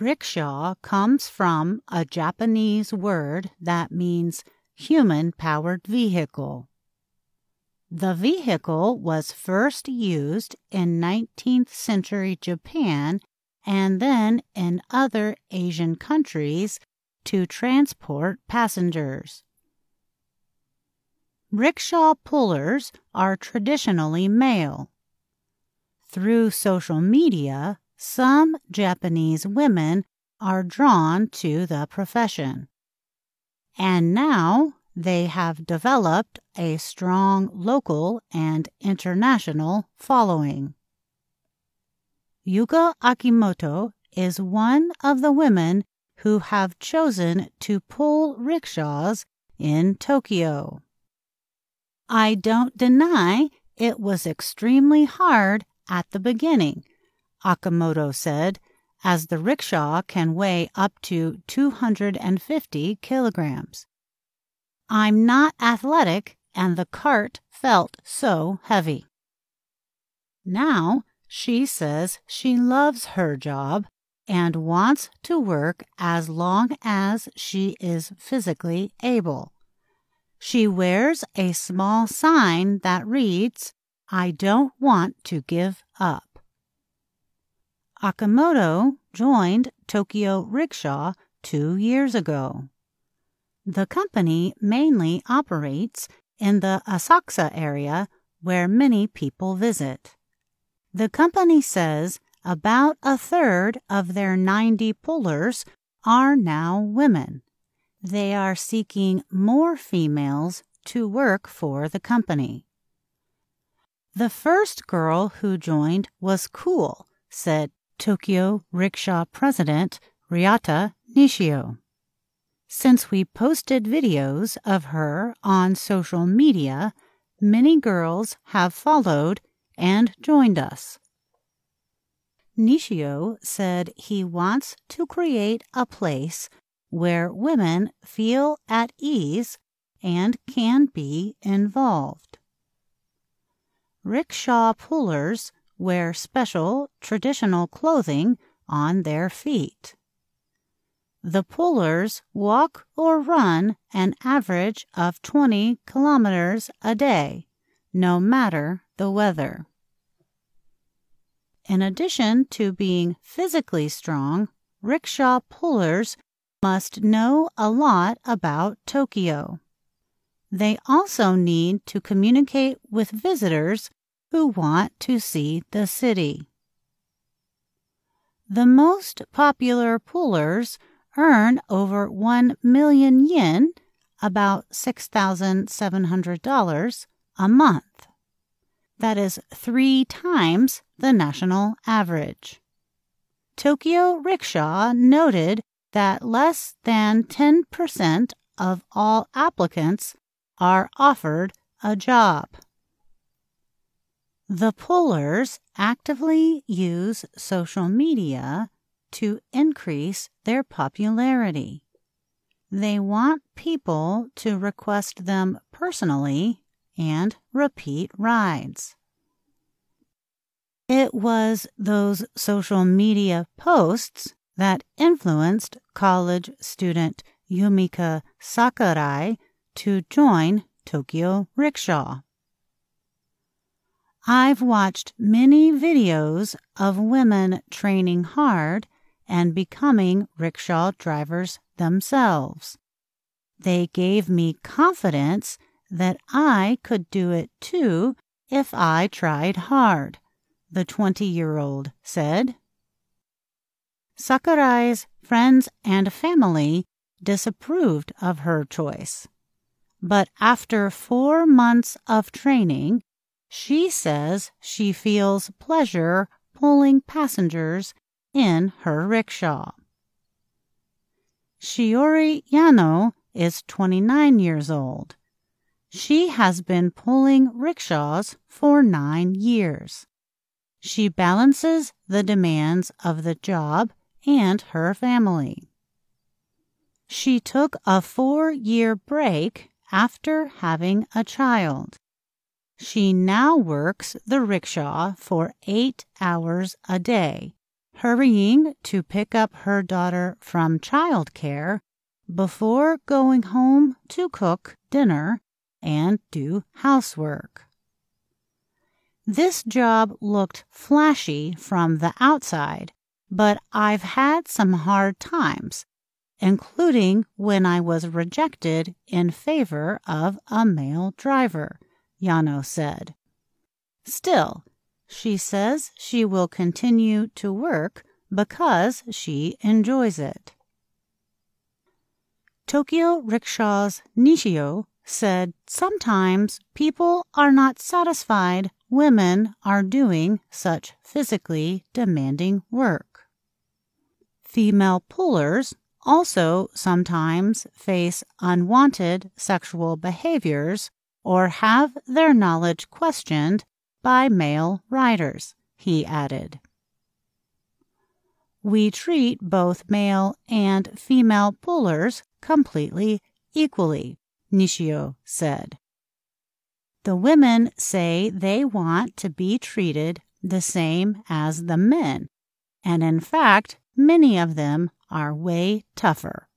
Rickshaw comes from a Japanese word that means human powered vehicle. The vehicle was first used in 19th century Japan and then in other Asian countries to transport passengers. Rickshaw pullers are traditionally male. Through social media, some Japanese women are drawn to the profession. And now they have developed a strong local and international following. Yuka Akimoto is one of the women who have chosen to pull rickshaws in Tokyo. I don't deny it was extremely hard at the beginning, Akimoto said, as the rickshaw can weigh up to 250 kilograms. I'm not athletic, and the cart felt so heavy. Now she says she loves her job and wants to work as long as she is physically able. She wears a small sign that reads, I don't want to give up. Akimoto joined Tokyo Rickshaw two years ago. The company mainly operates in the Asakusa area where many people visit. The company says about a third of their 90 pullers are now women. They are seeking more females to work for the company. The first girl who joined was cool, said Tokyo Rickshaw president Ryuta Nishio. Since we posted videos of her on social media, many girls have followed and joined us. Nishio said he wants to create a place where women feel at ease and can be involved. Rickshaw pullers wear special traditional clothing on their feet. The pullers walk or run an average of 20 kilometers a day, no matter the weather. In addition to being physically strong, rickshaw pullers must know a lot about Tokyo. They also need to communicate with visitors who want to see the city. The most popular pullers earn over 1 million yen, about $6,700, a month. That is three times the national average. Tokyo Rickshaw noted that less than 10% of all applicants are offered a job. The pullers actively use social media to increase their popularity. They want people to request them personally and repeat rides. It was those social media posts that influenced college student Yumika Sakurai to join Tokyo Rickshaw. I've watched many videos of women training hard and becoming rickshaw drivers themselves. They gave me confidence that I could do it too if I tried hard, the 20 year old said. Sakurai's friends and family disapproved of her choice. But after four months of training, she says she feels pleasure pulling passengers in her rickshaw. Shiori Yano is 29 years old. She has been pulling rickshaws for nine years. She balances the demands of the job and her family. She took a four year break after having a child. She now works the rickshaw for eight hours a day hurrying to pick up her daughter from childcare before going home to cook dinner and do housework. This job looked flashy from the outside, but I've had some hard times, including when I was rejected in favor of a male driver, Yano said. Still, she says she will continue to work because she enjoys it. Tokyo Rickshaws Nishio said sometimes people are not satisfied women are doing such physically demanding work. Female pullers also sometimes face unwanted sexual behaviors or have their knowledge questioned by male writers, he added. We treat both male and female pullers completely equally, Nishio said. The women say they want to be treated the same as the men, and in fact, many of them are way tougher.